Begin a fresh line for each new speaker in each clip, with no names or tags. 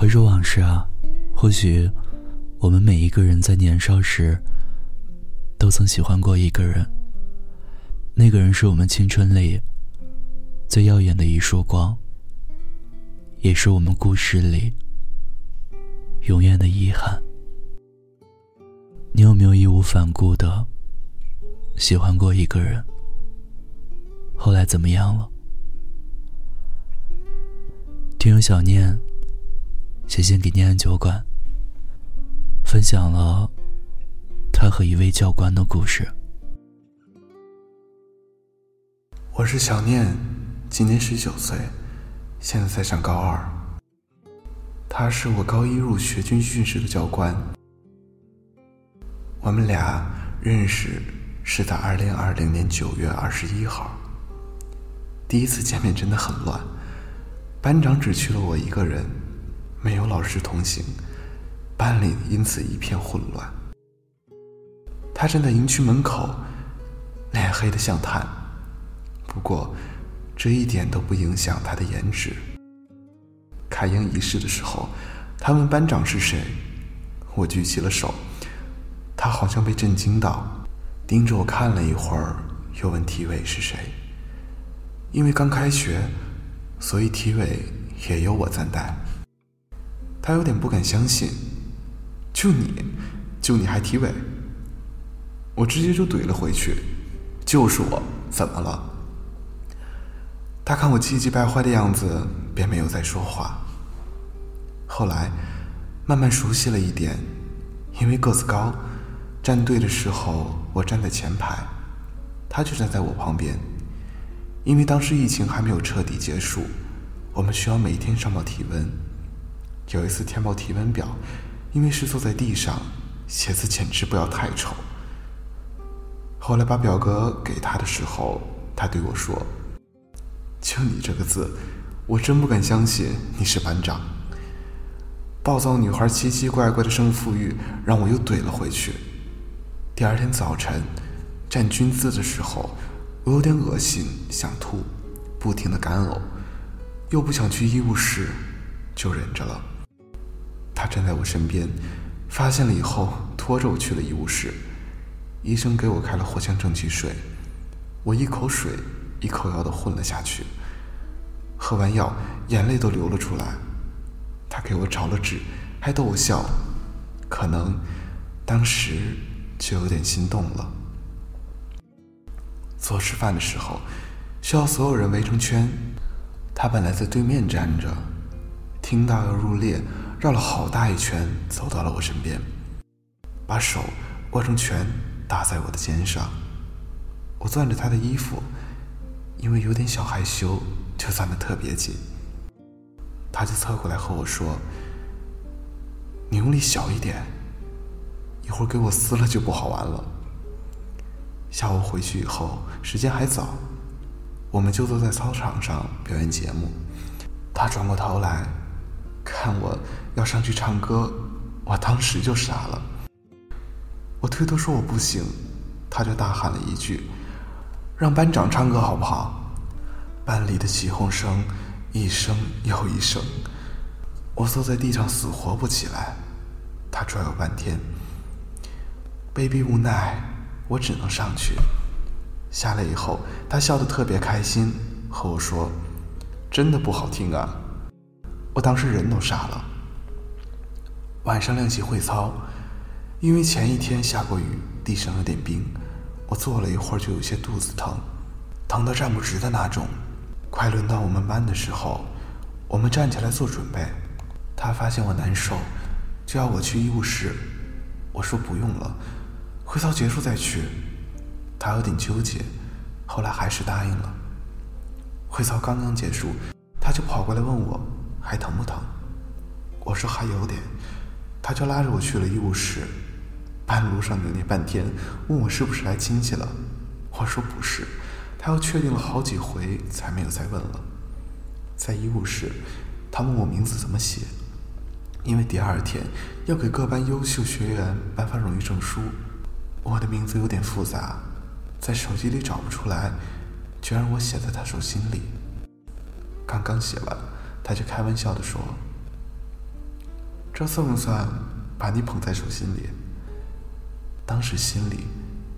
回首往事啊，或许我们每一个人在年少时都曾喜欢过一个人。那个人是我们青春里最耀眼的一束光，也是我们故事里永远的遗憾。你有没有义无反顾的喜欢过一个人？后来怎么样了？听友小念。写信给念安酒馆，分享了他和一位教官的故事。
我是小念，今年十九岁，现在在上高二。他是我高一入学军训时的教官。我们俩认识是在二零二零年九月二十一号。第一次见面真的很乱，班长只去了我一个人。没有老师同行，班里因此一片混乱。他站在营区门口，脸黑得像炭。不过，这一点都不影响他的颜值。开营仪式的时候，他问班长是谁，我举起了手。他好像被震惊到，盯着我看了一会儿，又问体委是谁。因为刚开学，所以体委也由我暂代。他有点不敢相信，就你，就你还体委？我直接就怼了回去，就是我，怎么了？他看我气急败坏的样子，便没有再说话。后来，慢慢熟悉了一点，因为个子高，站队的时候我站在前排，他就站在我旁边。因为当时疫情还没有彻底结束，我们需要每天上报体温。有一次填报体温表，因为是坐在地上，写字简直不要太丑。后来把表格给他的时候，他对我说：“就你这个字，我真不敢相信你是班长。”暴躁女孩奇奇怪怪的胜负欲让我又怼了回去。第二天早晨站军姿的时候，我有点恶心，想吐，不停的干呕，又不想去医务室，就忍着了。他站在我身边，发现了以后，拖着我去了医务室。医生给我开了藿香正气水，我一口水一口药的混了下去。喝完药，眼泪都流了出来。他给我找了纸，还逗我笑，可能当时就有点心动了。做吃饭的时候，需要所有人围成圈，他本来在对面站着，听到要入列。绕了好大一圈，走到了我身边，把手握成拳搭在我的肩上。我攥着他的衣服，因为有点小害羞，就攥得特别紧。他就侧过来和我说：“你用力小一点，一会儿给我撕了就不好玩了。”下午回去以后，时间还早，我们就坐在操场上表演节目。他转过头来。看我要上去唱歌，我当时就傻了。我推脱说我不行，他就大喊了一句：“让班长唱歌好不好？”班里的起哄声一声又一声，我坐在地上死活不起来。他拽我半天，被逼无奈，我只能上去。下来以后，他笑得特别开心，和我说：“真的不好听啊。”我当时人都傻了。晚上练习会操，因为前一天下过雨，地上有点冰，我坐了一会儿就有些肚子疼，疼得站不直的那种。快轮到我们班的时候，我们站起来做准备，他发现我难受，就要我去医务室。我说不用了，会操结束再去。他有点纠结，后来还是答应了。会操刚刚结束，他就跑过来问我。还疼不疼？我说还有点，他就拉着我去了医务室。半路上扭捏半天，问我是不是来亲戚了。我说不是，他又确定了好几回才没有再问了。在医务室，他问我名字怎么写，因为第二天要给各班优秀学员颁发荣誉证书。我的名字有点复杂，在手机里找不出来，就让我写在他手心里。刚刚写完。他就开玩笑的说：“这算不算把你捧在手心里？当时心里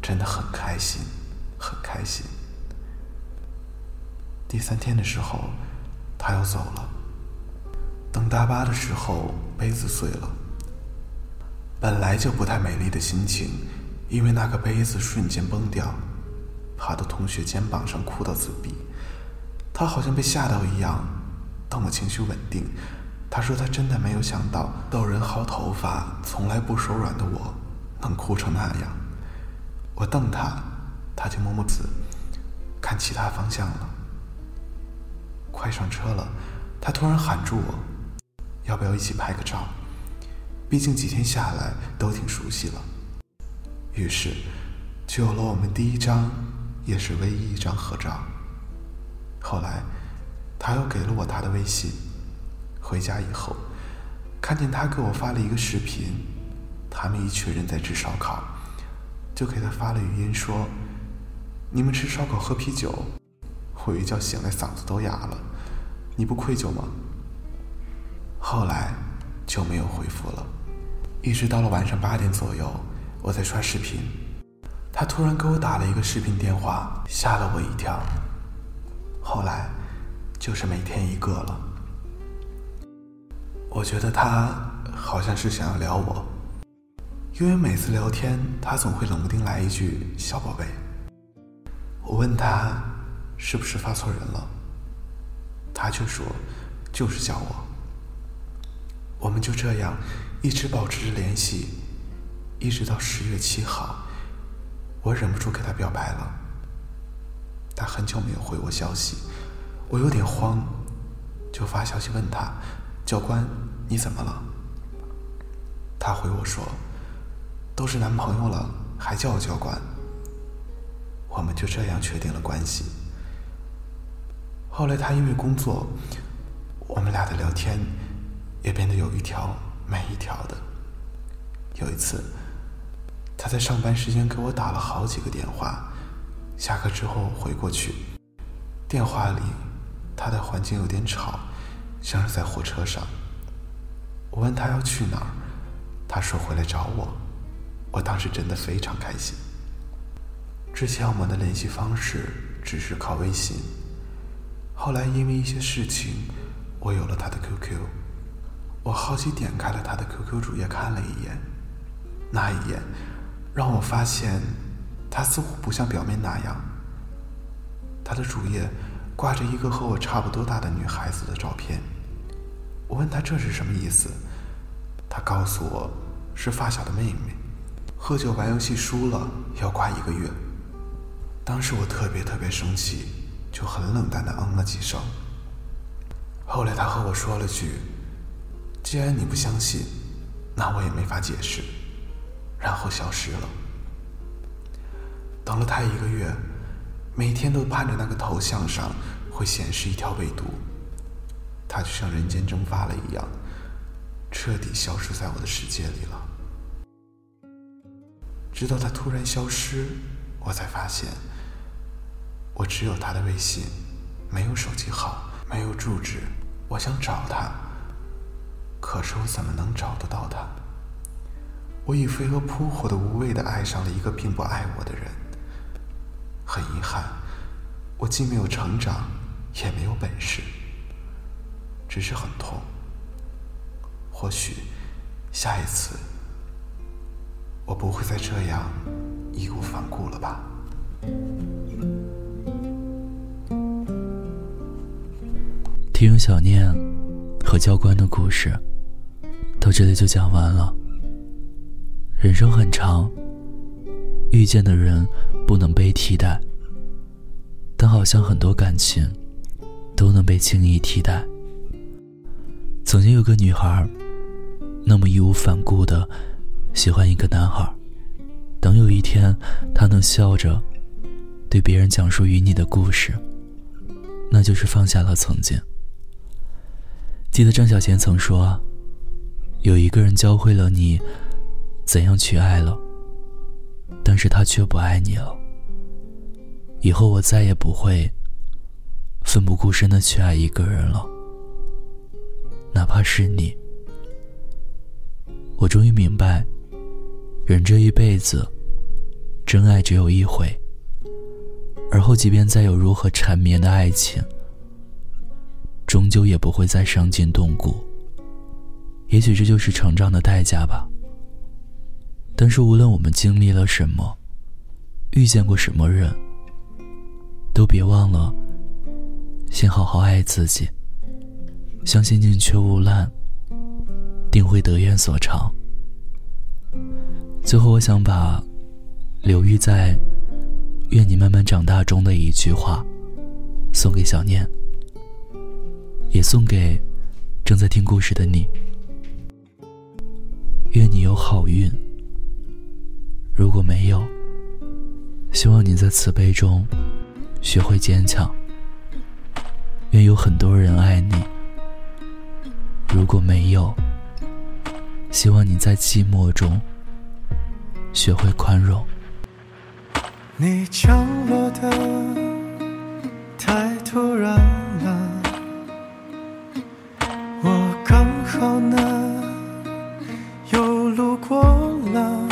真的很开心，很开心。第三天的时候，他要走了。等大巴的时候，杯子碎了。本来就不太美丽的心情，因为那个杯子瞬间崩掉，爬到同学肩膀上哭到自闭。他好像被吓到一样。等我情绪稳定，他说他真的没有想到，逗人薅头发从来不手软的我。能哭成那样，我瞪他，他就摸摸嘴，看其他方向了。快上车了，他突然喊住我，要不要一起拍个照？毕竟几天下来都挺熟悉了。于是，就有了我们第一张，也是唯一一张合照。后来，他又给了我他的微信。回家以后，看见他给我发了一个视频。他们一群人在吃烧烤，就给他发了语音说：“你们吃烧烤喝啤酒。”我一觉醒来嗓子都哑了。你不愧疚吗？后来就没有回复了，一直到了晚上八点左右，我在刷视频，他突然给我打了一个视频电话，吓了我一跳。后来就是每天一个了。我觉得他好像是想要聊我。因为每次聊天，他总会冷不丁来一句“小宝贝”。我问他是不是发错人了，他却说就是叫我。我们就这样一直保持着联系，一直到十月七号，我忍不住给他表白了。他很久没有回我消息，我有点慌，就发消息问他：“教官，你怎么了？”他回我说。都是男朋友了，还叫我教官。我们就这样确定了关系。后来他因为工作，我们俩的聊天也变得有一条没一条的。有一次，他在上班时间给我打了好几个电话，下课之后回过去，电话里他的环境有点吵，像是在火车上。我问他要去哪儿，他说回来找我。我当时真的非常开心。之前我们的联系方式只是靠微信，后来因为一些事情，我有了他的 QQ。我好奇点开了他的 QQ 主页看了一眼，那一眼让我发现他似乎不像表面那样。他的主页挂着一个和我差不多大的女孩子的照片。我问他这是什么意思，他告诉我是发小的妹妹。喝酒玩游戏输了要挂一个月。当时我特别特别生气，就很冷淡的嗯了几声。后来他和我说了句：“既然你不相信，那我也没法解释。”然后消失了。等了他一个月，每天都盼着那个头像上会显示一条未读，他就像人间蒸发了一样，彻底消失在我的世界里了。直到他突然消失，我才发现，我只有他的微信，没有手机号，没有住址。我想找他，可是我怎么能找得到他？我以飞蛾扑火的无畏的爱上了一个并不爱我的人。很遗憾，我既没有成长，也没有本事，只是很痛。或许，下一次。我不会再这样义无反顾了吧？
听小念和教官的故事到这里就讲完了。人生很长，遇见的人不能被替代，但好像很多感情都能被轻易替代。曾经有个女孩，那么义无反顾的。喜欢一个男孩，等有一天她能笑着对别人讲述与你的故事，那就是放下了曾经。记得张小娴曾说：“有一个人教会了你怎样去爱了，但是他却不爱你了。以后我再也不会奋不顾身的去爱一个人了，哪怕是你，我终于明白，人这一辈子，真爱只有一回。而后，即便再有如何缠绵的爱情，终究也不会再伤筋动骨。也许这就是成长的代价吧。但是，无论我们经历了什么，遇见过什么人，都别忘了，先好好爱自己。相信宁缺毋滥，定会得愿所偿。最后，我想把刘玉在《愿你慢慢长大》中的一句话送给小念，也送给正在听故事的你。愿你有好运。如果没有，希望你在慈悲中学会坚强。愿有很多人爱你。如果没有，希望你在寂寞中学会宽容。
你降落的太突然了，我刚好呢又路过了。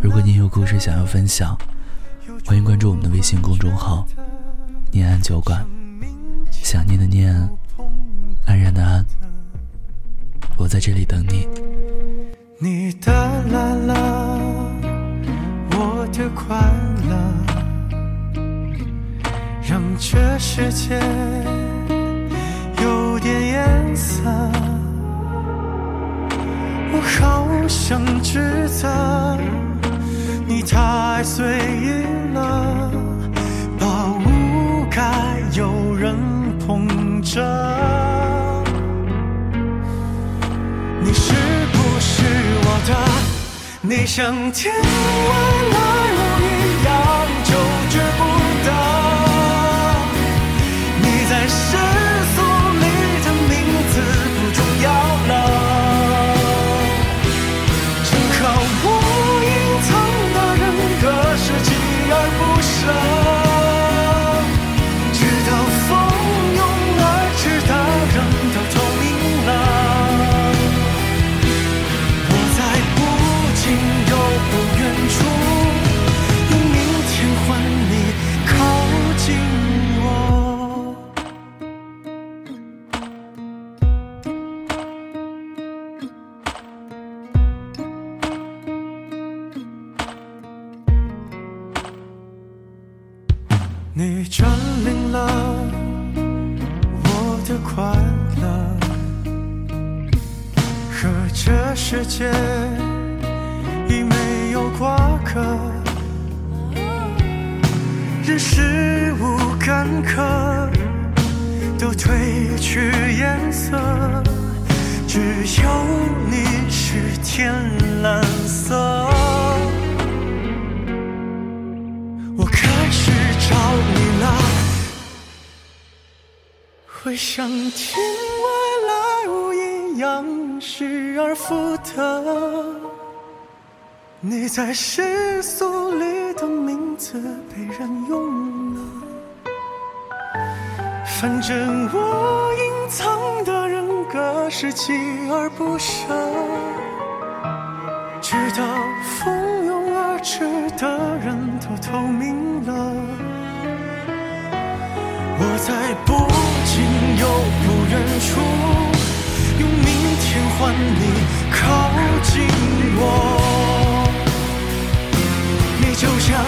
如果你有故事想要分享，欢迎关注我们的微信公众号“念安酒馆”。想念的念，安然的安，我在这里等你。
你的来了，我的快乐，让这世界有点颜色。我好想指责你太随意了，着。你是不是我的？你像天外来都褪去颜色，只有你是天蓝色。我开始找你了，会像天外来物一样失而复得。你在世俗里的名字被人用了，反正我隐藏的人格是锲而不舍。直到蜂拥而至的人都透明了，我在不近又不远处，用明天换你靠近我。你就像